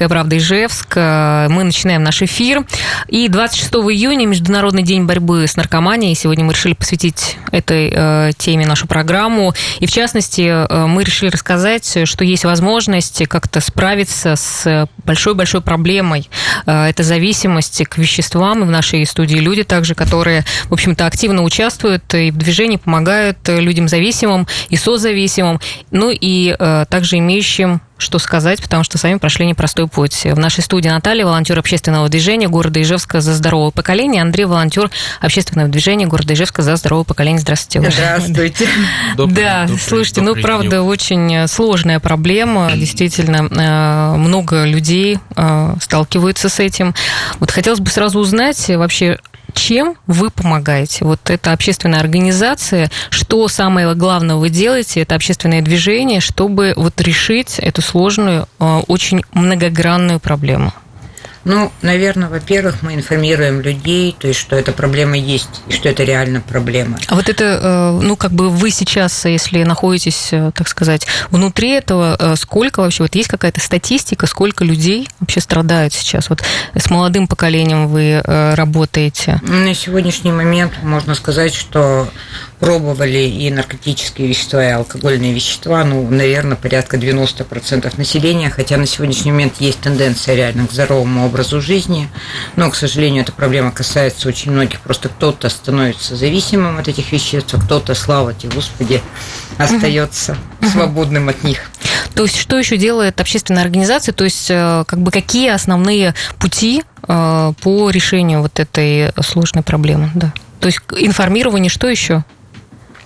«Комсомольская правда» Ижевск. Мы начинаем наш эфир. И 26 июня Международный день борьбы с наркоманией. Сегодня мы решили посвятить этой э, теме нашу программу. И, в частности, э, мы решили рассказать, что есть возможность как-то справиться с большой-большой проблемой. Э, это зависимость к веществам. И в нашей студии люди также, которые, в общем-то, активно участвуют и в движении, помогают людям зависимым и созависимым, ну и э, также имеющим что сказать, потому что сами прошли непростой путь. В нашей студии Наталья, волонтер общественного движения города Ижевска за здоровое поколение, Андрей, волонтер общественного движения города Ижевска за здоровое поколение. Здравствуйте. Здравствуйте. Добрый, да, добрый, слушайте, добрый ну, правда, очень сложная проблема. Действительно, э, много людей э, сталкиваются с этим. Вот хотелось бы сразу узнать вообще, чем вы помогаете? Вот это общественная организация, что самое главное вы делаете, это общественное движение, чтобы вот решить эту сложную, э, очень многогранную проблему? Ну, наверное, во-первых, мы информируем людей, то есть, что эта проблема есть, и что это реально проблема. А вот это, э, ну, как бы вы сейчас, если находитесь, э, так сказать, внутри этого, э, сколько вообще, вот есть какая-то статистика, сколько людей вообще страдают сейчас? Вот с молодым поколением вы работаете? На сегодняшний момент можно сказать, что пробовали и наркотические вещества, и алкогольные вещества, ну, наверное, порядка 90% населения, хотя на сегодняшний момент есть тенденция реально к здоровому образу жизни, но, к сожалению, эта проблема касается очень многих, просто кто-то становится зависимым от этих веществ, а кто-то, слава тебе, Господи, остается угу. свободным от них. То есть, что еще делает общественная организация? То есть, э, как бы какие основные пути э, по решению вот этой сложной проблемы? Да. То есть информирование, что еще?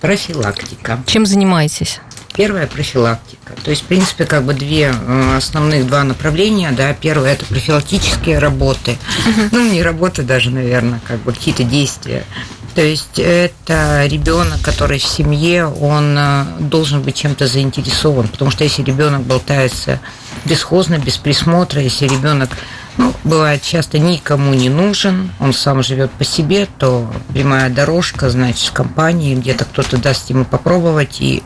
Профилактика. Чем занимаетесь? Первая профилактика. То есть, в принципе, как бы две э, основных два направления. Да. Первое – это профилактические работы. Uh-huh. Ну, не работы даже, наверное, как бы какие-то действия. То есть это ребенок, который в семье, он э, должен быть чем-то заинтересован, потому что если ребенок болтается бесхозно, без присмотра, если ребенок ну, бывает часто никому не нужен, он сам живет по себе, то прямая дорожка, значит, с компанией, где-то кто-то даст ему попробовать, и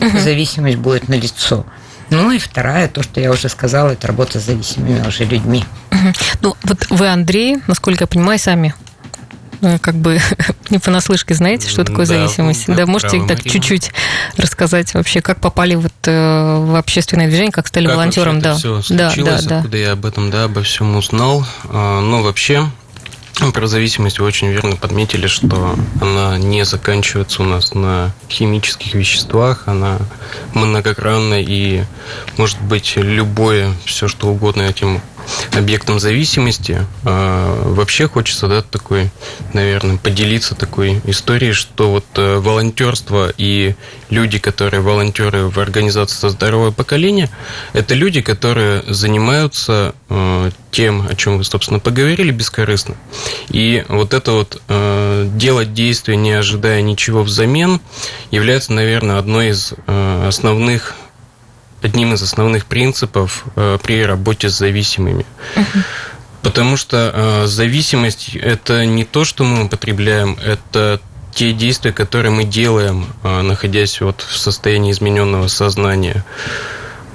угу. зависимость будет налицо. Ну и вторая, то, что я уже сказала, это работа с зависимыми уже людьми. Угу. Ну, вот вы, Андрей, насколько я понимаю, сами как бы не понаслышке знаете, что такое да, зависимость. Да, можете так чуть-чуть рассказать вообще, как попали вот э, в общественное движение, как стали как волонтером, да. Все случилось, да, да, откуда да. я об этом, да, обо всем узнал. А, ну, вообще, про зависимость вы очень верно подметили, что она не заканчивается у нас на химических веществах, она многогранная и может быть любое, все что угодно этим объектом зависимости. А, вообще хочется, да, такой, наверное, поделиться такой историей, что вот э, волонтерство и люди, которые волонтеры в организации «За здоровое поколение», это люди, которые занимаются э, тем, о чем вы, собственно, поговорили, бескорыстно. И вот это вот э, делать действия, не ожидая ничего взамен, является, наверное, одной из основных одним из основных принципов э, при работе с зависимыми. Потому что э, зависимость это не то, что мы употребляем, это те действия, которые мы делаем, э, находясь вот в состоянии измененного сознания.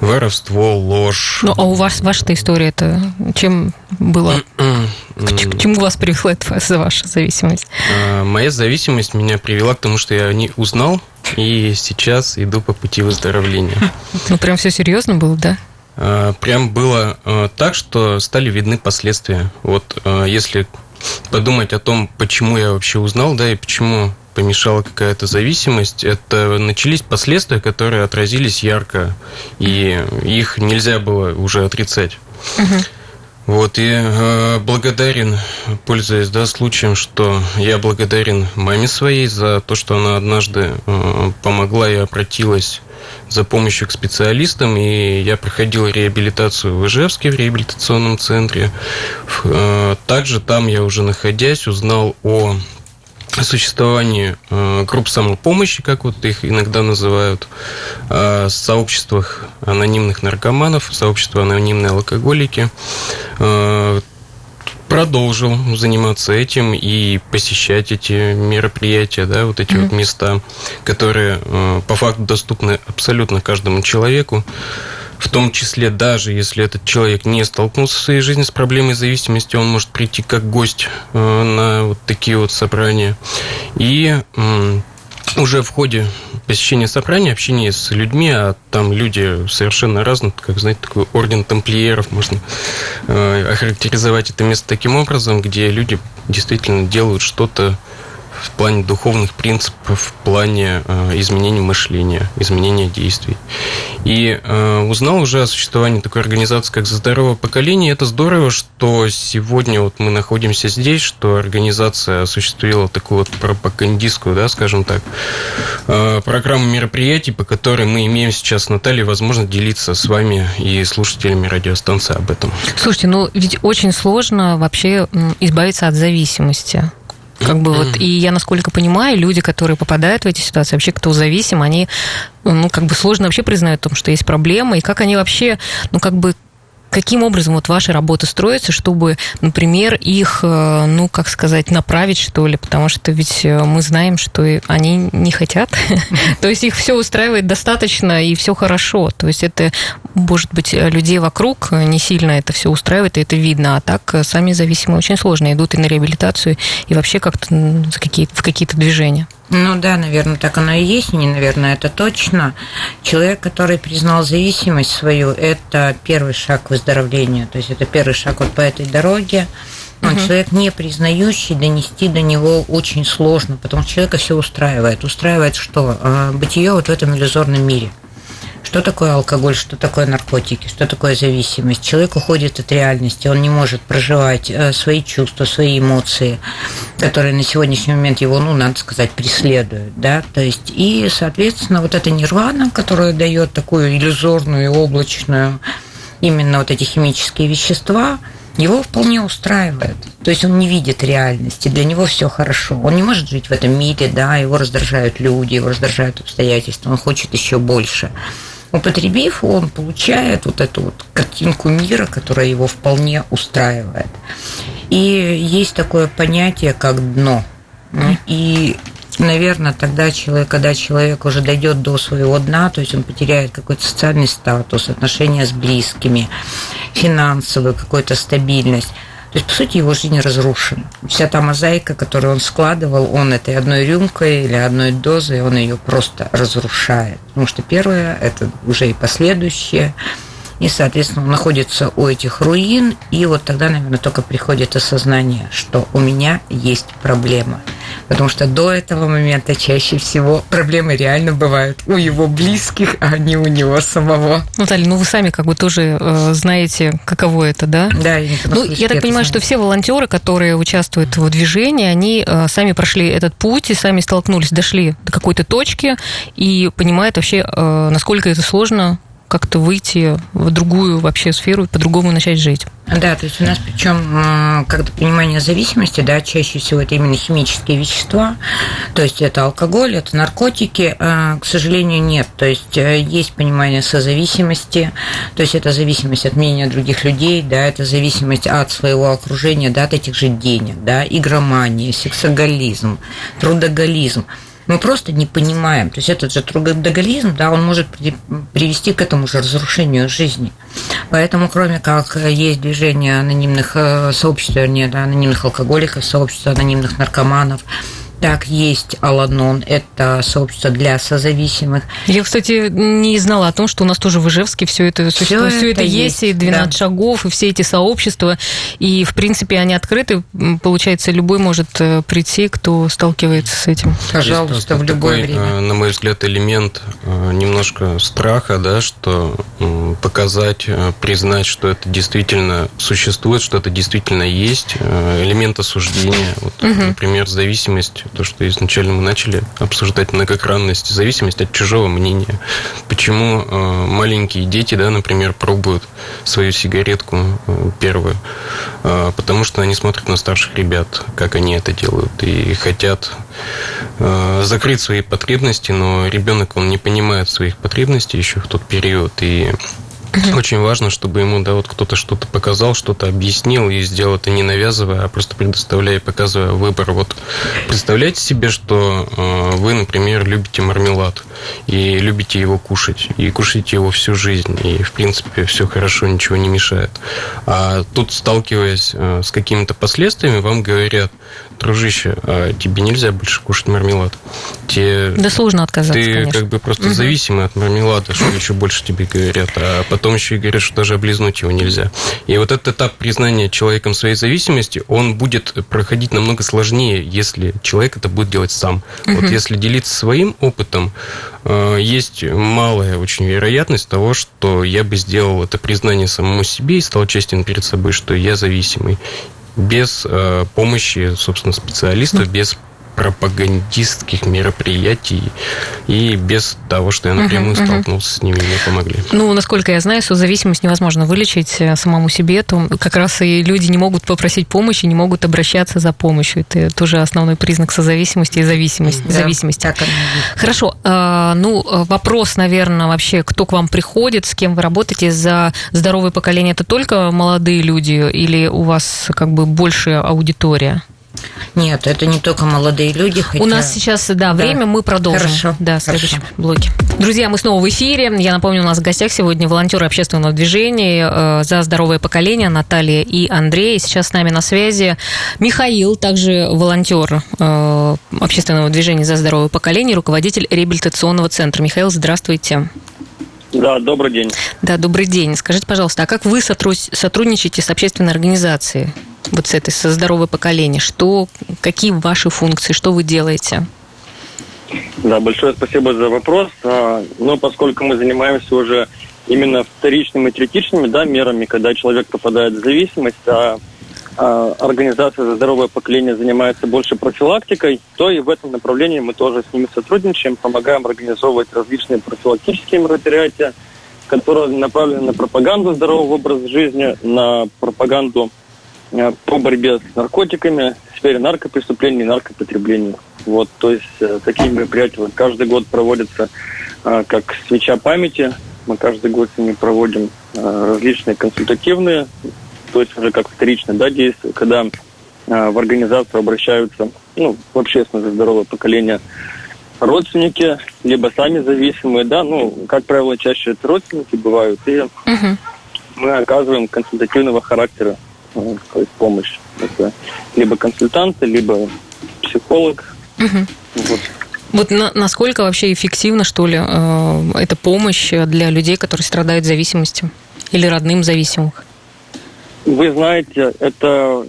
Воровство, ложь. Ну, а у вас ваша история это чем было? К чему вас привела эта ваша зависимость? Моя зависимость меня привела к тому, что я не узнал и сейчас иду по пути выздоровления. Ну, прям все серьезно было, да? А, прям было а, так, что стали видны последствия. Вот а, если подумать о том, почему я вообще узнал, да, и почему помешала какая-то зависимость, это начались последствия, которые отразились ярко, и их нельзя было уже отрицать. Угу. Вот, и э, благодарен, пользуясь да, случаем, что я благодарен маме своей за то, что она однажды э, помогла и обратилась за помощью к специалистам, и я проходил реабилитацию в Ижевске в реабилитационном центре. Э, также там я уже находясь узнал о о существовании э, групп самопомощи, как вот их иногда называют, э, сообществах анонимных наркоманов, сообщества анонимные алкоголики. Э, продолжил заниматься этим и посещать эти мероприятия, да, вот эти mm-hmm. вот места, которые по факту доступны абсолютно каждому человеку. В том числе даже если этот человек не столкнулся в своей жизни с проблемой зависимости, он может прийти как гость э, на вот такие вот собрания. И уже в ходе посещения собрания, общения с людьми, а там люди совершенно разные, как, знаете, такой орден тамплиеров, можно э, охарактеризовать это место таким образом, где люди действительно делают что-то в плане духовных принципов, в плане э, изменения мышления, изменения действий. И э, узнал уже о существовании такой организации, как «За здоровое поколение». Это здорово, что сегодня вот мы находимся здесь, что организация осуществила такую вот пропагандистскую, да, скажем так, э, программу мероприятий, по которой мы имеем сейчас, Наталья, возможность делиться с вами и слушателями радиостанции об этом. Слушайте, ну ведь очень сложно вообще избавиться от зависимости. Как бы вот, и я, насколько понимаю, люди, которые попадают в эти ситуации, вообще кто зависим, они, ну, как бы сложно вообще признают о том, что есть проблема, и как они вообще, ну, как бы каким образом вот ваша работа строится, чтобы, например, их, э, ну, как сказать, направить, что ли, потому что ведь э, мы знаем, что они не хотят, то есть их все устраивает достаточно и все хорошо, то есть это, может быть, людей вокруг не сильно это все устраивает, и это видно, а так э, сами зависимые очень сложно. Идут и на реабилитацию, и вообще как-то в какие-то движения. Ну да, наверное, так оно и есть, не, наверное, это точно. Человек, который признал зависимость свою, это первый шаг выздоровления, то есть это первый шаг вот по этой дороге. Он угу. человек не признающий, донести до него очень сложно, потому что человека все устраивает. Устраивает что? А, бытие вот в этом иллюзорном мире – что такое алкоголь, что такое наркотики, что такое зависимость. Человек уходит от реальности, он не может проживать э, свои чувства, свои эмоции, которые на сегодняшний момент его, ну, надо сказать, преследуют, да, то есть, и, соответственно, вот эта нирвана, которая дает такую иллюзорную облачную именно вот эти химические вещества, его вполне устраивает. То есть он не видит реальности, для него все хорошо. Он не может жить в этом мире, да, его раздражают люди, его раздражают обстоятельства, он хочет еще больше. Употребив, он получает вот эту вот картинку мира, которая его вполне устраивает. И есть такое понятие, как дно. И наверное, тогда человек, когда человек уже дойдет до своего дна, то есть он потеряет какой-то социальный статус, отношения с близкими, финансовую какую-то стабильность, то есть, по сути, его жизнь разрушена. Вся та мозаика, которую он складывал, он этой одной рюмкой или одной дозой, он ее просто разрушает. Потому что первое, это уже и последующее, и, соответственно, он находится у этих руин, и вот тогда, наверное, только приходит осознание, что у меня есть проблема – Потому что до этого момента чаще всего проблемы реально бывают у его близких, а не у него самого. Наталья, ну вы сами как бы тоже э, знаете, каково это, да? Да, я Ну, я так понимаю, что все волонтеры, которые участвуют в движении, они э, сами прошли этот путь и сами столкнулись, дошли до какой-то точки и понимают вообще, э, насколько это сложно как-то выйти в другую вообще сферу по-другому начать жить. Да, то есть у нас причем как-то понимание зависимости, да, чаще всего это именно химические вещества, то есть это алкоголь, это наркотики, а, к сожалению, нет. То есть э, есть понимание созависимости, то есть это зависимость от мнения других людей, да, это зависимость от своего окружения, да, от этих же денег, да, игромания, сексоголизм, трудоголизм мы просто не понимаем. То есть этот же трудоголизм, да, он может привести к этому же разрушению жизни. Поэтому, кроме как есть движение анонимных э, сообществ, вернее, да, анонимных алкоголиков, сообщества анонимных наркоманов, так, есть Аланон, это сообщество для созависимых. Я, кстати, не знала о том, что у нас тоже в Ижевске все это существует. Все, это есть, и 12 да. шагов, и все эти сообщества. И, в принципе, они открыты. Получается, любой может э, прийти, кто сталкивается с этим. Пожалуйста, в любое такой, время. Э, на мой взгляд, элемент э, немножко страха, да, что показать, признать, что это действительно существует, что это действительно есть. Элемент осуждения. Вот, угу. Например, зависимость то, что изначально мы начали обсуждать многогранность, зависимость от чужого мнения. Почему э, маленькие дети, да, например, пробуют свою сигаретку э, первую? Э, потому что они смотрят на старших ребят, как они это делают, и хотят закрыть свои потребности, но ребенок, он не понимает своих потребностей еще в тот период, и Очень важно, чтобы ему, да, вот кто-то что-то показал, что-то объяснил и сделал это не навязывая, а просто предоставляя и показывая выбор. Вот представляете себе, что э, вы, например, любите мармелад и любите его кушать, и кушаете его всю жизнь, и, в принципе, все хорошо, ничего не мешает. А тут, сталкиваясь э, с какими-то последствиями, вам говорят, дружище, а тебе нельзя больше кушать мармелад. Тебе, да сложно отказаться, Ты конечно. как бы просто угу. зависимый от мармелада, что еще больше тебе говорят. А потом еще и говорят, что даже облизнуть его нельзя. И вот этот этап признания человеком своей зависимости, он будет проходить намного сложнее, если человек это будет делать сам. Угу. Вот если делиться своим опытом, э, есть малая очень вероятность того, что я бы сделал это признание самому себе и стал честен перед собой, что я зависимый без э, помощи, собственно, специалистов, без пропагандистских мероприятий и без того, что я напрямую uh-huh, столкнулся uh-huh. с ними, мне помогли. Ну, насколько я знаю, созависимость невозможно вылечить э, самому себе, то как раз и люди не могут попросить помощи, не могут обращаться за помощью. Это тоже основной признак созависимости и зависимости. Да, зависимости. Так Хорошо. А, ну, вопрос, наверное, вообще, кто к вам приходит, с кем вы работаете за здоровое поколение, это только молодые люди или у вас как бы больше аудитория? Нет, это не только молодые люди. Хотя... У нас сейчас, да, да, время, мы продолжим. Хорошо. Да, в следующем Хорошо. блоке. Друзья, мы снова в эфире. Я напомню, у нас в гостях сегодня волонтеры общественного движения э, «За здоровое поколение» Наталья и Андрей. Сейчас с нами на связи Михаил, также волонтер э, общественного движения «За здоровое поколение», руководитель реабилитационного центра. Михаил, здравствуйте. Да, добрый день. Да, добрый день. Скажите, пожалуйста, а как вы сотрудничаете с общественной организацией? Вот с этой, со здоровое поколение? Что, какие ваши функции, что вы делаете? Да, большое спасибо за вопрос. А, но поскольку мы занимаемся уже именно вторичными и третичными да, мерами, когда человек попадает в зависимость, а, а организация за здоровое поколение занимается больше профилактикой, то и в этом направлении мы тоже с ними сотрудничаем, помогаем организовывать различные профилактические мероприятия, которые направлены на пропаганду здорового образа жизни, на пропаганду по борьбе с наркотиками, в сфере наркопреступлений и наркопотребления. Вот, то есть э, такие мероприятия каждый год проводятся э, как свеча памяти. Мы каждый год с ними проводим различные консультативные, то есть уже как вторичные да, действия, когда в организацию обращаются, ну, в общественное здоровое поколение родственники, либо сами зависимые, да, ну, как правило, чаще это родственники бывают, и угу. мы оказываем консультативного характера то есть помощь. Это либо консультанты, либо психолог. Угу. Вот. Вот на, насколько вообще эффективна, что ли, э, эта помощь для людей, которые страдают зависимостью или родным зависимых? Вы знаете, это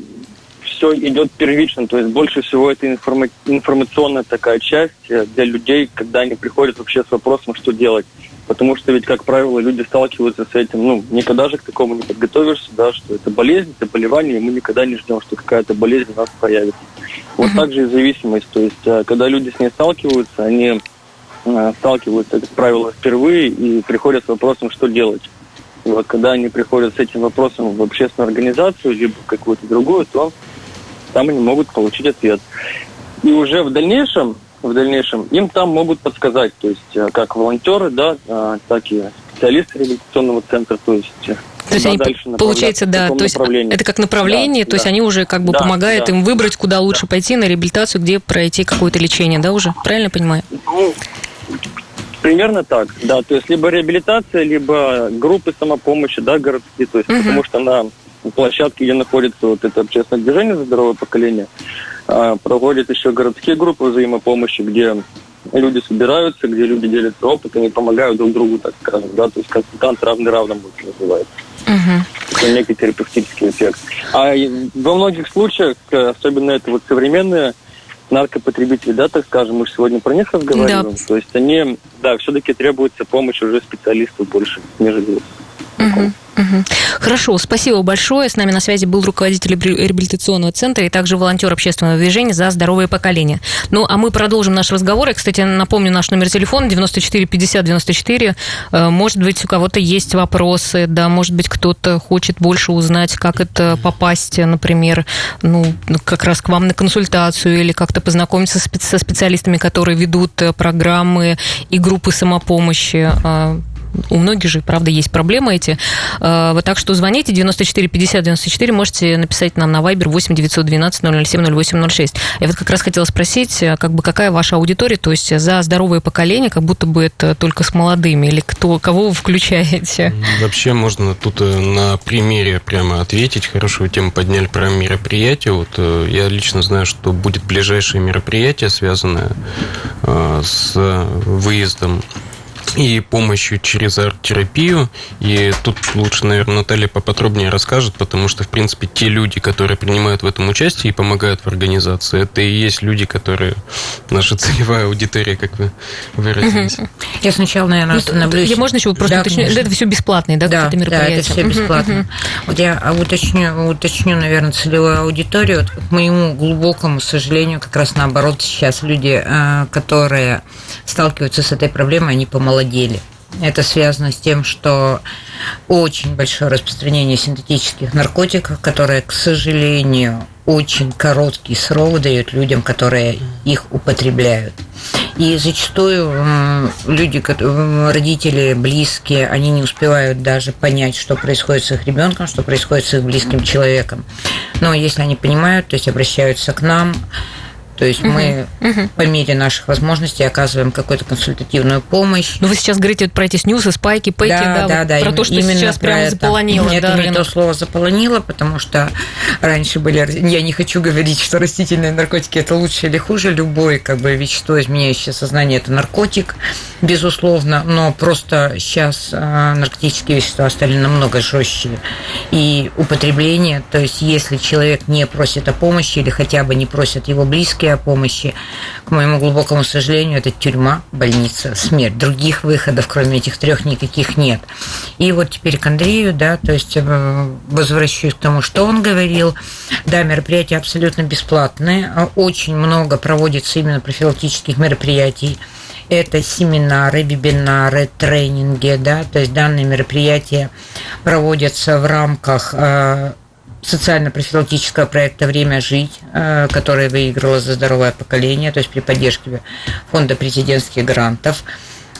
все идет первично, то есть больше всего это информа- информационная такая часть для людей, когда они приходят вообще с вопросом, что делать. Потому что ведь, как правило, люди сталкиваются с этим, ну, никогда же к такому не подготовишься, да, что это болезнь, заболевание, и мы никогда не ждем, что какая-то болезнь у нас появится. Вот uh-huh. так же и зависимость. То есть, э, когда люди с ней сталкиваются, они э, сталкиваются, как правило, впервые и приходят с вопросом, что делать. И вот когда они приходят с этим вопросом в общественную организацию, либо какую-то другую, то там они могут получить ответ. И уже в дальнейшем в дальнейшем, им там могут подсказать, то есть э, как волонтеры, да, а, так и специалисты реабилитационного центра, то есть э, то есть они, получается, да, то есть это как направление, да, то есть они уже как бы да, помогают да. им выбрать, куда лучше да. пойти на реабилитацию, где пройти какое-то лечение, да, уже? Правильно понимаю? Ну, примерно так, да. То есть либо реабилитация, либо группы самопомощи, да, городские, то есть угу. потому что на площадке, где находится вот это общественное движение за здоровое поколение, а, проводят еще городские группы взаимопомощи, где люди собираются, где люди делятся опытом и помогают друг другу, так скажем, да, то есть консультант равный равному называется. Угу. Это некий терапевтический эффект. А во многих случаях, особенно это вот современные наркопотребители, да, так скажем, мы же сегодня про них разговариваем, да. то есть они, да, все-таки требуется помощь уже специалистов больше, нежели угу. Хорошо, спасибо большое. С нами на связи был руководитель реабилитационного центра и также волонтер общественного движения за здоровое поколение. Ну, а мы продолжим наш разговор. Я, кстати, напомню наш номер телефона 94 50 94. Может быть, у кого-то есть вопросы, да, может быть, кто-то хочет больше узнать, как это попасть, например, ну, как раз к вам на консультацию или как-то познакомиться со специалистами, которые ведут э, программы и группы самопомощи. У многих же, правда, есть проблемы эти. Э, вот так что звоните 94 50 94, можете написать нам на Viber 8 912 007 0806. Я вот как раз хотела спросить, э, как бы какая ваша аудитория, то есть за здоровое поколение, как будто бы это только с молодыми, или кто, кого вы включаете? Вообще можно тут на примере прямо ответить. Хорошую тему подняли про мероприятие. Вот я лично знаю, что будет ближайшее мероприятие, связанное с выездом и помощью через арт-терапию. И тут лучше, наверное, Наталья поподробнее расскажет, потому что, в принципе, те люди, которые принимают в этом участие и помогают в организации, это и есть люди, которые наша целевая аудитория, как вы выразились. Я сначала, наверное, ну, остановлюсь. Я можно еще просто да, уточню? Это все бесплатные, да, да, да, это все бесплатно. Вот я уточню, уточню, наверное, целевую аудиторию. Вот, к моему глубокому сожалению, как раз наоборот, сейчас люди, э, которые сталкиваются с этой проблемой, они помолодели молодели. Это связано с тем, что очень большое распространение синтетических наркотиков, которые, к сожалению, очень короткий срок дают людям, которые их употребляют. И зачастую люди, родители, близкие, они не успевают даже понять, что происходит с их ребенком, что происходит с их близким человеком. Но если они понимают, то есть обращаются к нам, то есть угу. мы угу. по мере наших возможностей оказываем какую-то консультативную помощь. Ну, вы сейчас говорите про эти снюсы, спайки, пэки, да, да, да, про им, то, что именно сейчас прямо это. заполонило. Нет, да, это не то слово заполонило, потому что раньше были... Я не хочу говорить, что растительные наркотики это лучше или хуже. Любое как бы вещество, изменяющее сознание, это наркотик, безусловно, но просто сейчас а, наркотические вещества стали намного жестче. И употребление, то есть если человек не просит о помощи или хотя бы не просят его близкие о помощи. К моему глубокому сожалению, это тюрьма, больница, смерть. Других выходов, кроме этих трех, никаких нет. И вот теперь к Андрею, да, то есть э, возвращаюсь к тому, что он говорил. Да, мероприятия абсолютно бесплатные. Очень много проводится именно профилактических мероприятий это семинары, вебинары, тренинги, да, то есть данные мероприятия проводятся в рамках э, социально-профилактического проекта «Время жить», э, который выиграла за здоровое поколение, то есть при поддержке фонда президентских грантов.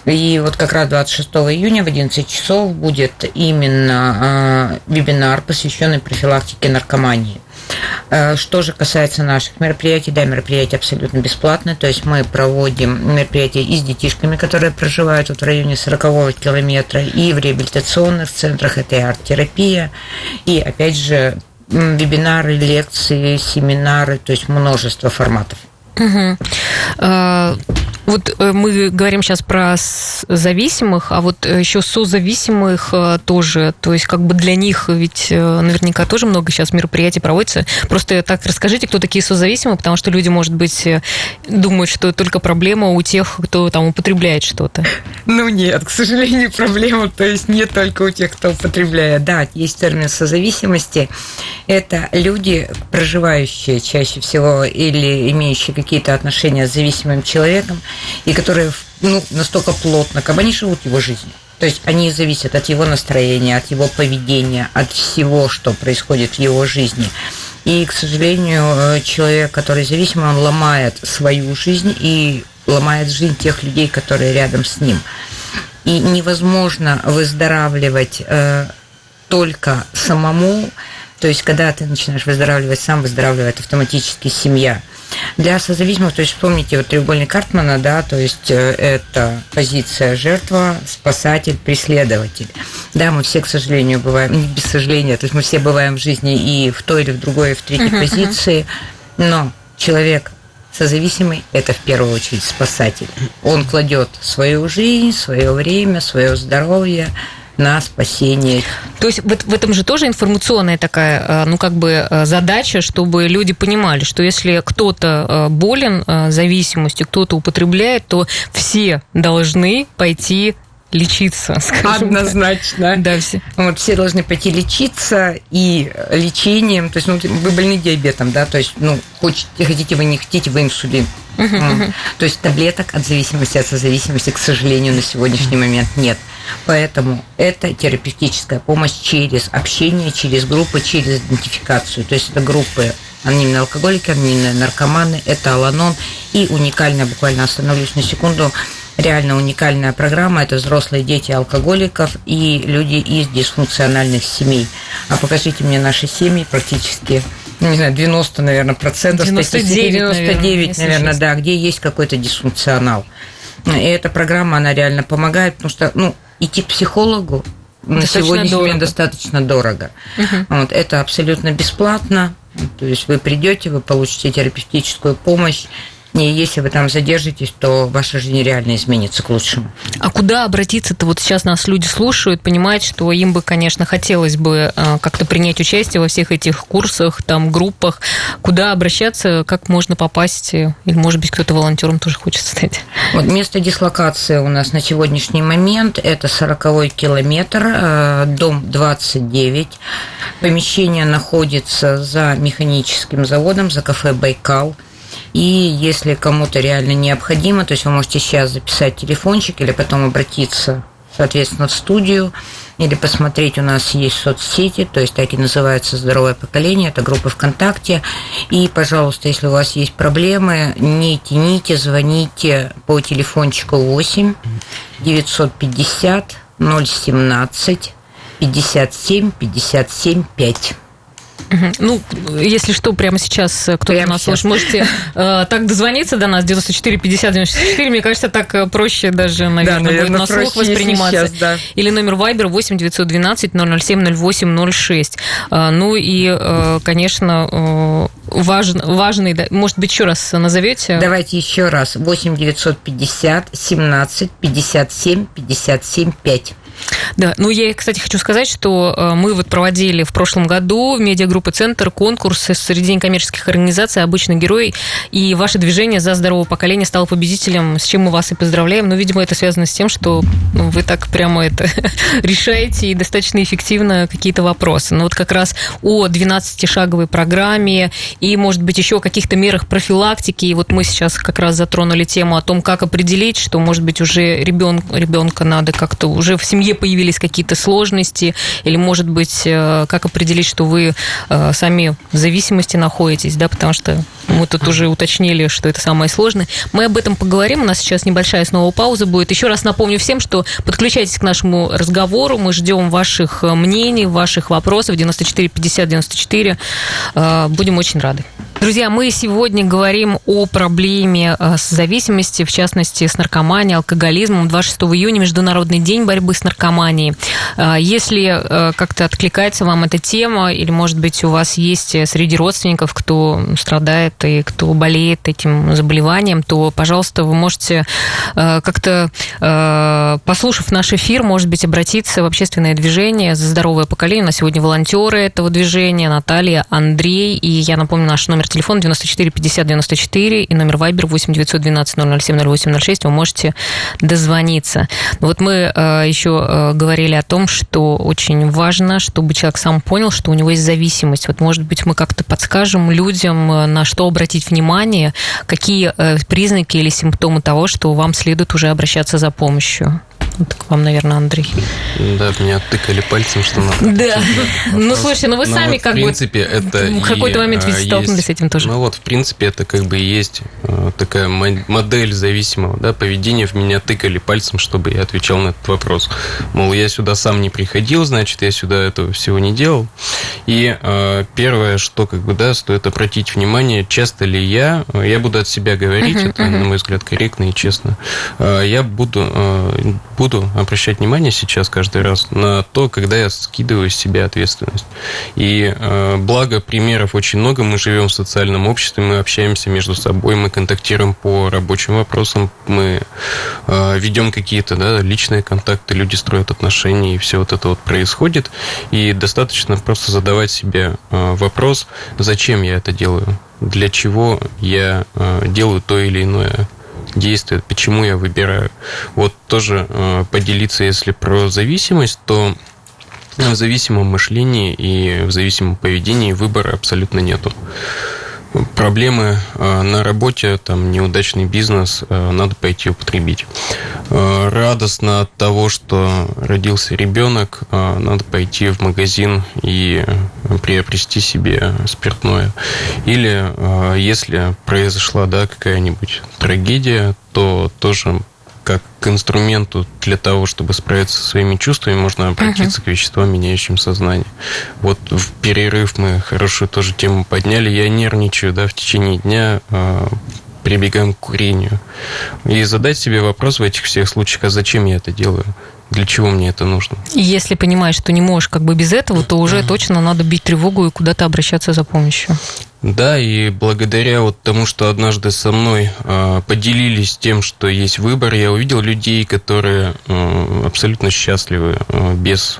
И вот как раз 26 июня в 11 часов будет именно э, вебинар, посвященный профилактике наркомании. Э, что же касается наших мероприятий, да, мероприятия абсолютно бесплатные, то есть мы проводим мероприятия и с детишками, которые проживают вот в районе 40 километра, и в реабилитационных центрах, это и арт-терапия, и опять же вебинары, лекции, семинары, то есть множество форматов. Угу. Вот э, мы говорим сейчас про зависимых, а вот э, еще созависимых э, тоже. То есть как бы для них ведь наверняка тоже много сейчас мероприятий проводится. Просто так расскажите, кто такие созависимые, потому что люди, может быть, думают, что только проблема у тех, кто там употребляет что-то. Ну нет, к сожалению, проблема то есть не только у тех, кто употребляет. Да, есть термин созависимости. Это люди, проживающие чаще всего или имеющие какие-то отношения с зависимым человеком, и которые ну, настолько плотно, как они живут его жизнью. То есть они зависят от его настроения, от его поведения, от всего, что происходит в его жизни. И, к сожалению, э, человек, который зависим, он ломает свою жизнь и ломает жизнь тех людей, которые рядом с ним. И невозможно выздоравливать э, только самому. То есть, когда ты начинаешь выздоравливать сам, выздоравливает автоматически семья. Для созависимых, то есть вспомните вот треугольник Картмана, да, то есть э, это позиция жертва, спасатель, преследователь. Да, мы все, к сожалению, бываем, не без сожаления, то есть мы все бываем в жизни и в той или в другой, и в третьей uh-huh, позиции, но человек созависимый – это в первую очередь спасатель. Он кладет свою жизнь, свое время, свое здоровье – на спасение. То есть в, в этом же тоже информационная такая, э, ну как бы э, задача, чтобы люди понимали, что если кто-то э, болен зависимостью, кто-то употребляет, то все должны пойти лечиться, скажем Однозначно. Так. Да, все. Вот, все должны пойти лечиться и лечением, то есть, ну, вы больны диабетом, да, то есть, ну, хотите, хотите вы, не хотите, вы инсулин. То есть таблеток от зависимости, от созависимости, к сожалению, на сегодняшний момент нет. Поэтому это терапевтическая помощь через общение, через группы, через идентификацию. То есть это группы анонимные алкоголики, анонимные наркоманы, это аланон и уникальная, буквально остановлюсь на секунду, реально уникальная программа. Это взрослые дети алкоголиков и люди из дисфункциональных семей. А покажите мне наши семьи практически ну, не знаю, 90, наверное, процентов 99, 99 наверное, наверное да, где есть какой-то дисфункционал. И эта программа, она реально помогает, потому что, ну, идти к психологу на сегодняшний день достаточно дорого. Угу. Вот, это абсолютно бесплатно. То есть вы придете, вы получите терапевтическую помощь, и если вы там задержитесь, то ваша жизнь реально изменится к лучшему. А куда обратиться-то? Вот сейчас нас люди слушают, понимают, что им бы, конечно, хотелось бы э, как-то принять участие во всех этих курсах, там, группах. Куда обращаться, как можно попасть? Или, может быть, кто-то волонтером тоже хочет стать? Вот место дислокации у нас на сегодняшний момент – это 40-й километр, э, дом 29. Помещение находится за механическим заводом, за кафе «Байкал». И если кому-то реально необходимо, то есть вы можете сейчас записать телефончик или потом обратиться, соответственно, в студию, или посмотреть, у нас есть соцсети, то есть так и называется «Здоровое поколение», это группа ВКонтакте. И, пожалуйста, если у вас есть проблемы, не тяните, звоните по телефончику 8 950 017 57 57 5. Ну, если что, прямо сейчас э, кто-то нас слушает, можете э, так дозвониться до нас, 94 50 94, мне кажется, так э, проще даже, наверное, да, наверное будет на слух восприниматься. Сейчас, да. Или номер Viber 8 912 007 08 06. Ну и, э, конечно, важен, важный, может быть, еще раз назовете? Давайте еще раз. 8 950 17 57 57 5. Да, ну я, кстати, хочу сказать, что э, мы вот проводили в прошлом году в медиагруппе «Центр» конкурс среди некоммерческих организаций «Обычный герой», и ваше движение «За здоровое поколение» стало победителем, с чем мы вас и поздравляем. Но, видимо, это связано с тем, что ну, вы так прямо это решаете и достаточно эффективно какие-то вопросы. Ну вот как раз о 12-шаговой программе и, может быть, еще о каких-то мерах профилактики. И вот мы сейчас как раз затронули тему о том, как определить, что, может быть, уже ребен, ребенка надо как-то уже в семье появились какие-то сложности, или, может быть, э, как определить, что вы э, сами в зависимости находитесь, да, потому что мы тут уже уточнили, что это самое сложное. Мы об этом поговорим. У нас сейчас небольшая снова пауза будет. Еще раз напомню всем, что подключайтесь к нашему разговору. Мы ждем ваших э, мнений, ваших вопросов. 94 50 94. Будем очень рады. Друзья, мы сегодня говорим о проблеме э, с зависимостью, в частности, с наркоманией, алкоголизмом. 26 июня Международный день борьбы с наркоманией. Э, если э, как-то откликается вам эта тема, или, может быть, у вас есть среди родственников, кто страдает и кто болеет этим заболеванием, то, пожалуйста, вы можете как-то, послушав наш эфир, может быть, обратиться в общественное движение «За здоровое поколение». На сегодня волонтеры этого движения Наталья, Андрей. И я напомню наш номер телефон 94 50 94 и номер Viber 8 912 007 08 06. Вы можете дозвониться. Вот мы э, еще э, говорили о том, что очень важно, чтобы человек сам понял, что у него есть зависимость. Вот, может быть, мы как-то подскажем людям, э, на что обратить внимание, какие признаки или симптомы того, что вам следует уже обращаться за помощью. Вот к вам, наверное, Андрей. Да, меня тыкали пальцем, что надо. Да. Ну, слушайте, ну вы ну, сами как бы... В принципе, это В какой-то момент ведь столкнулись с этим тоже. Ну вот, в принципе, это как бы и есть э, такая модель зависимого да, поведения. В меня тыкали пальцем, чтобы я отвечал на этот вопрос. Мол, я сюда сам не приходил, значит, я сюда этого всего не делал. И э, первое, что как бы, да, стоит обратить внимание, часто ли я, э, я буду от себя говорить, uh-huh, это, uh-huh. на мой взгляд, корректно и честно, я буду, буду обращать внимание сейчас каждый раз на то, когда я скидываю с себя ответственность. И э, благо примеров очень много. Мы живем в социальном обществе, мы общаемся между собой, мы контактируем по рабочим вопросам, мы э, ведем какие-то да, личные контакты, люди строят отношения, и все вот это вот происходит. И достаточно просто задавать себе э, вопрос, зачем я это делаю, для чего я э, делаю то или иное действует, почему я выбираю. Вот тоже э, поделиться, если про зависимость, то в зависимом мышлении и в зависимом поведении выбора абсолютно нету проблемы э, на работе, там неудачный бизнес, э, надо пойти употребить. Э, радостно от того, что родился ребенок, надо пойти в магазин и приобрести себе спиртное. Или если произошла да, какая-нибудь трагедия, то тоже как к инструменту для того, чтобы справиться со своими чувствами, можно обратиться uh-huh. к веществам, меняющим сознание. Вот в перерыв мы хорошую тоже тему подняли. Я нервничаю, да, в течение дня э, прибегаем к курению. И задать себе вопрос в этих всех случаях, а зачем я это делаю? Для чего мне это нужно? Если понимаешь, что не можешь как бы без этого, то уже точно надо бить тревогу и куда-то обращаться за помощью. Да, и благодаря вот тому, что однажды со мной э, поделились тем, что есть выбор, я увидел людей, которые э, абсолютно счастливы э, без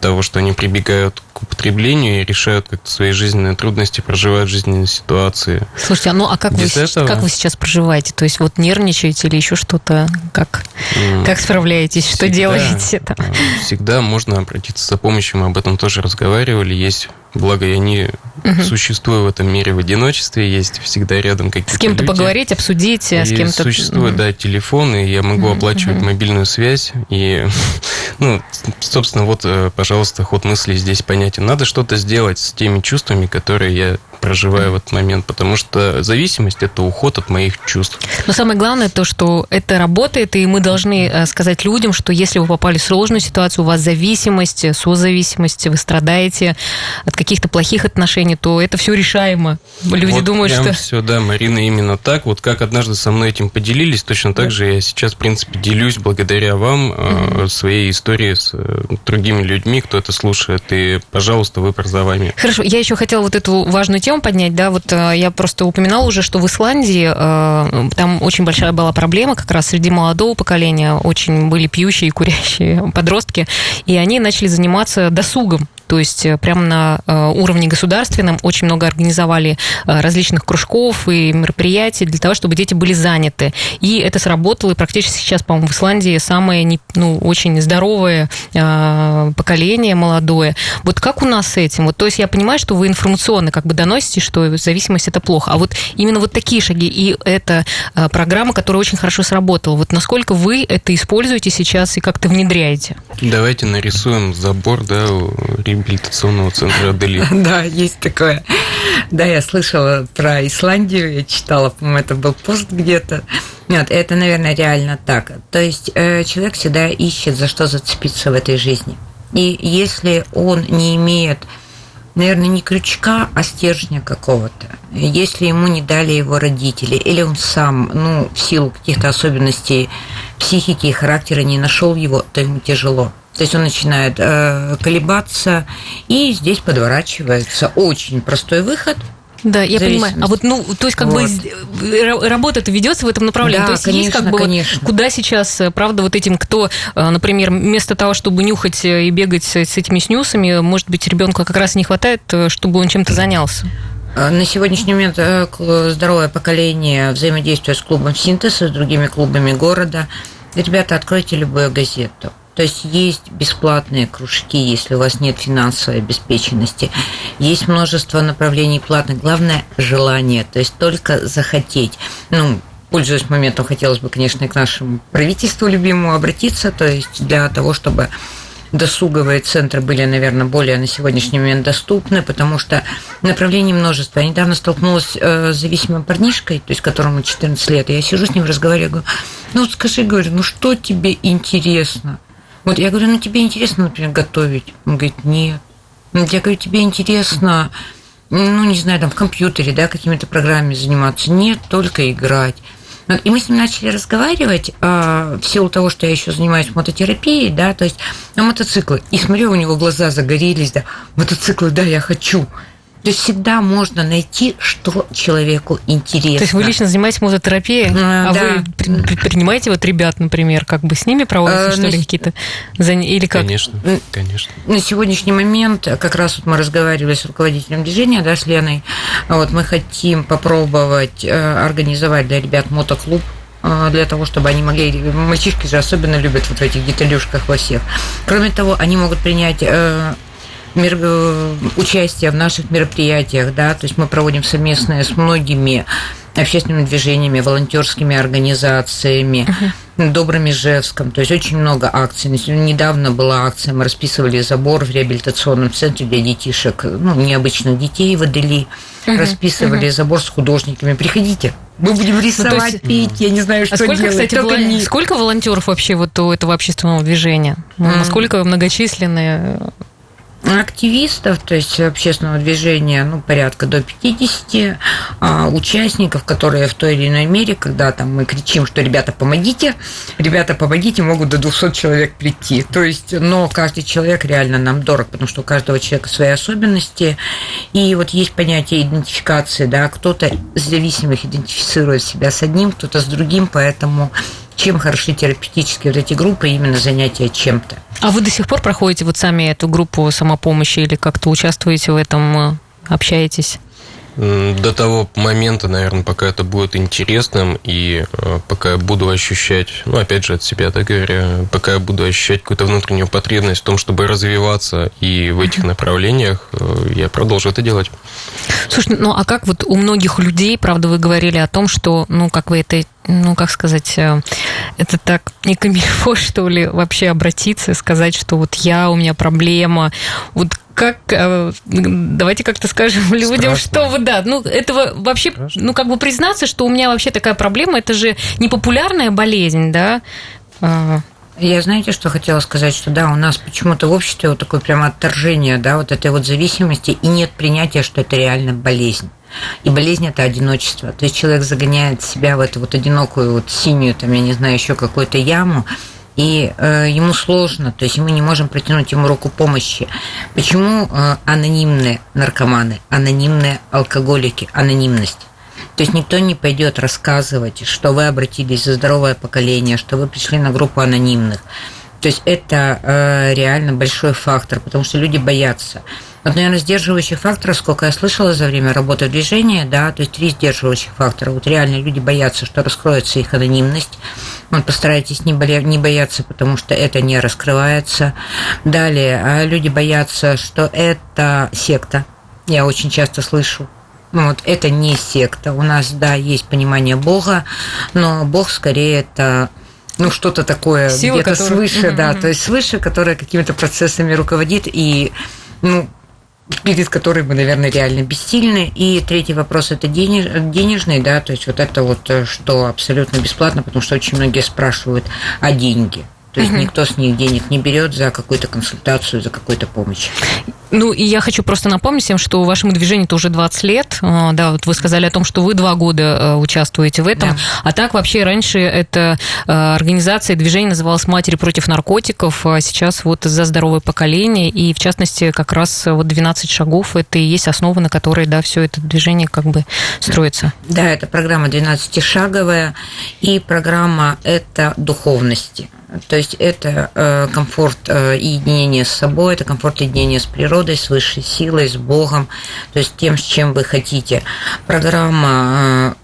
того, что они прибегают к употреблению и решают как-то свои жизненные трудности, проживают жизненные ситуации. Слушайте, а ну а как вы, этого... как вы сейчас проживаете? То есть вот нервничаете или еще что-то? Как, mm. как справляетесь? Что всегда, делаете? Там? Всегда можно обратиться за помощью, мы об этом тоже разговаривали. Есть Благо, я не угу. существую в этом мире в одиночестве, есть всегда рядом какие-то С кем-то люди. поговорить, обсудить, и с кем-то... Существует, угу. да, телефон, и я могу угу. оплачивать угу. мобильную связь. И, ну, собственно, вот, э, пожалуйста, ход мысли здесь понятен. Надо что-то сделать с теми чувствами, которые я проживаю в этот момент, потому что зависимость – это уход от моих чувств. Но самое главное то, что это работает, и мы должны э, сказать людям, что если вы попали в сложную ситуацию, у вас зависимость, созависимость, вы страдаете от каких-то плохих отношений, то это все решаемо. Люди вот думают, что... все, да, Марина, именно так. Вот как однажды со мной этим поделились, точно так же я сейчас, в принципе, делюсь благодаря вам mm своей историей с э, другими людьми, кто это слушает. И, пожалуйста, выбор за вами. Хорошо, я еще хотела вот эту важную тему поднять, да, вот э, я просто упоминала уже, что в Исландии э, там очень большая была проблема как раз среди молодого поколения, очень были пьющие и курящие подростки, и они начали заниматься досугом, то есть э, прямо на э, уровне государственном очень много организовали э, различных кружков и мероприятий для того, чтобы дети были заняты. И это сработало, и практически сейчас, по-моему, в Исландии самое ну, очень здоровое поколение молодое. Вот как у нас с этим? Вот, то есть я понимаю, что вы информационно как бы доносите, что зависимость это плохо. А вот именно вот такие шаги, и это программа, которая очень хорошо сработала. Вот насколько вы это используете сейчас и как-то внедряете? Давайте нарисуем забор, да, реабилитационного центра Адели. Да, есть такое. Да, я слышала про Исландию, я читала, по-моему, это был пост где-то. Нет, это, наверное, реально так. То есть э, человек всегда ищет, за что зацепиться в этой жизни. И если он не имеет, наверное, не крючка, а стержня какого-то, если ему не дали его родители, или он сам, ну, в силу каких-то особенностей психики и характера не нашел его, то ему тяжело. То есть он начинает э, колебаться, и здесь подворачивается очень простой выход – да, я понимаю. А вот, ну, то есть, как вот. бы работа-то ведется в этом направлении. Да, то есть, конечно, есть как бы конечно. вот, куда сейчас, э, правда, вот этим, кто, э, например, вместо того, чтобы нюхать и бегать с этими снюсами, может быть, ребенку как раз не хватает, чтобы он чем-то занялся. На сегодняшний момент здоровое поколение взаимодействует с клубом «Синтез» и с другими клубами города. Ребята, откройте любую газету то есть есть бесплатные кружки, если у вас нет финансовой обеспеченности. Есть множество направлений платных. Главное – желание, то есть только захотеть. Ну, пользуясь моментом, хотелось бы, конечно, к нашему правительству любимому обратиться, то есть для того, чтобы досуговые центры были, наверное, более на сегодняшний момент доступны, потому что направлений множество. Я недавно столкнулась э, с зависимым парнишкой, то есть которому 14 лет, и я сижу с ним, разговариваю, говорю, ну скажи, говорю, ну что тебе интересно? Вот я говорю, ну тебе интересно, например, готовить? Он говорит, нет. Я говорю, тебе интересно, ну, не знаю, там, в компьютере, да, какими-то программами заниматься? Нет, только играть. И мы с ним начали разговаривать а, в силу того, что я еще занимаюсь мототерапией, да, то есть на мотоциклы. И смотрю, у него глаза загорелись, да, мотоциклы, да, я хочу. То есть всегда можно найти, что человеку интересно. То есть вы лично занимаетесь мототерапией, а, а да. вы принимаете вот ребят, например, как бы с ними проводите, а, что ли, какие-то или как? Конечно, конечно. На сегодняшний момент, как раз вот мы разговаривали с руководителем движения, да, с Леной, вот мы хотим попробовать э, организовать для ребят мотоклуб э, для того, чтобы они могли... Мальчишки же особенно любят вот в этих деталюшках во всех. Кроме того, они могут принять э, Э, участие в наших мероприятиях, да, то есть мы проводим совместное с многими общественными движениями, волонтерскими организациями, uh-huh. Добрым Ижевском. То есть очень много акций. Недавно была акция, мы расписывали забор в реабилитационном центре для детишек, ну, необычных детей в Адели. Uh-huh. Расписывали uh-huh. забор с художниками. Приходите, Мы будем рисовать, ну, есть... петь, я не знаю, что а сколько, делать. Кстати, волон... не... Сколько волонтеров вообще вот у этого общественного движения? Mm. Насколько многочисленные? Активистов, то есть общественного движения, ну, порядка до 50 а, участников, которые в той или иной мере, когда там мы кричим, что ребята, помогите, ребята, помогите, могут до 200 человек прийти. То есть, но каждый человек реально нам дорог, потому что у каждого человека свои особенности. И вот есть понятие идентификации, да, кто-то зависимых идентифицирует себя с одним, кто-то с другим, поэтому чем хороши терапевтические вот эти группы, именно занятия чем-то. А вы до сих пор проходите вот сами эту группу самопомощи или как-то участвуете в этом, э, общаетесь? До того момента, наверное, пока это будет интересным, и э, пока я буду ощущать, ну, опять же, от себя, так говоря, пока я буду ощущать какую-то внутреннюю потребность в том, чтобы развиваться и в этих направлениях, э, я продолжу это делать. Слушай, ну а как вот у многих людей, правда, вы говорили о том, что, ну, как вы это ну, как сказать, э, это так не камильфо, что ли, вообще обратиться и сказать, что вот я, у меня проблема. Вот как, э, давайте как-то скажем людям, что вы, да, ну, этого вообще, Страшно. ну, как бы признаться, что у меня вообще такая проблема, это же не популярная болезнь, да, а. Я, знаете, что хотела сказать, что да, у нас почему-то в обществе вот такое прямо отторжение, да, вот этой вот зависимости, и нет принятия, что это реально болезнь. И болезнь – это одиночество. То есть человек загоняет себя в эту вот одинокую, вот синюю, там, я не знаю, еще какую-то яму, и э, ему сложно, то есть мы не можем протянуть ему руку помощи. Почему э, анонимные наркоманы, анонимные алкоголики, анонимность? То есть никто не пойдет рассказывать, что вы обратились за здоровое поколение, что вы пришли на группу анонимных. То есть это э, реально большой фактор, потому что люди боятся. Вот, наверное, сдерживающих факторов, сколько я слышала за время работы движения, да, то есть три сдерживающих фактора. Вот реально люди боятся, что раскроется их анонимность. Вот постарайтесь не, боя, не бояться, потому что это не раскрывается. Далее, а люди боятся, что это секта. Я очень часто слышу. Вот, это не секта. У нас, да, есть понимание Бога, но Бог скорее это ну, что-то такое где-то которая... свыше, угу, да, то есть свыше, которая какими-то процессами руководит и, ну, перед которой мы, наверное, реально бессильны. И третий вопрос – это денеж, денежный, да, то есть вот это вот, э, что абсолютно бесплатно, потому что очень многие спрашивают о деньги. То есть угу. никто с них денег не берет за какую-то консультацию, за какую-то помощь. Ну, и я хочу просто напомнить всем, что вашему движению-то уже 20 лет. А, да, вот вы сказали о том, что вы два года э, участвуете в этом. Да. А так вообще раньше эта э, организация, движение называлось «Матери против наркотиков», а сейчас вот «За здоровое поколение». И, в частности, как раз вот 12 шагов – это и есть основа, на которой, да, все это движение как бы строится. Да, это программа 12-шаговая, и программа это духовности. То есть это э, комфорт и единение с собой, это комфорт и единение с природой, с высшей силой, с Богом, то есть тем, с чем вы хотите. Программа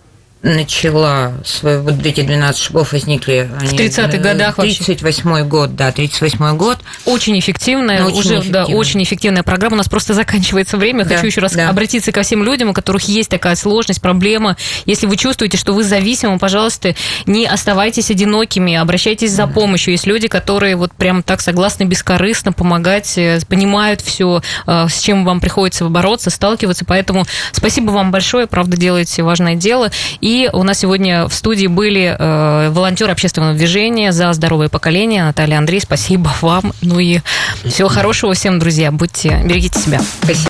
начала свои, вот эти 12 шагов возникли в 30-х годах 38-й год, да, 38-й год. Очень эффективная, очень уже, эффективная. да, очень эффективная программа. У нас просто заканчивается время. Да, Хочу еще раз да. обратиться ко всем людям, у которых есть такая сложность, проблема. Если вы чувствуете, что вы зависимы, пожалуйста, не оставайтесь одинокими, обращайтесь за помощью. Есть люди, которые вот прям так согласны бескорыстно помогать, э, понимают все, э, с чем вам приходится бороться, сталкиваться. Поэтому спасибо вам большое, правда, делаете важное дело. И и у нас сегодня в студии были э, волонтеры общественного движения за здоровое поколение. Наталья Андрей, спасибо вам. Ну и всего хорошего всем, друзья. Будьте, берегите себя. Спасибо.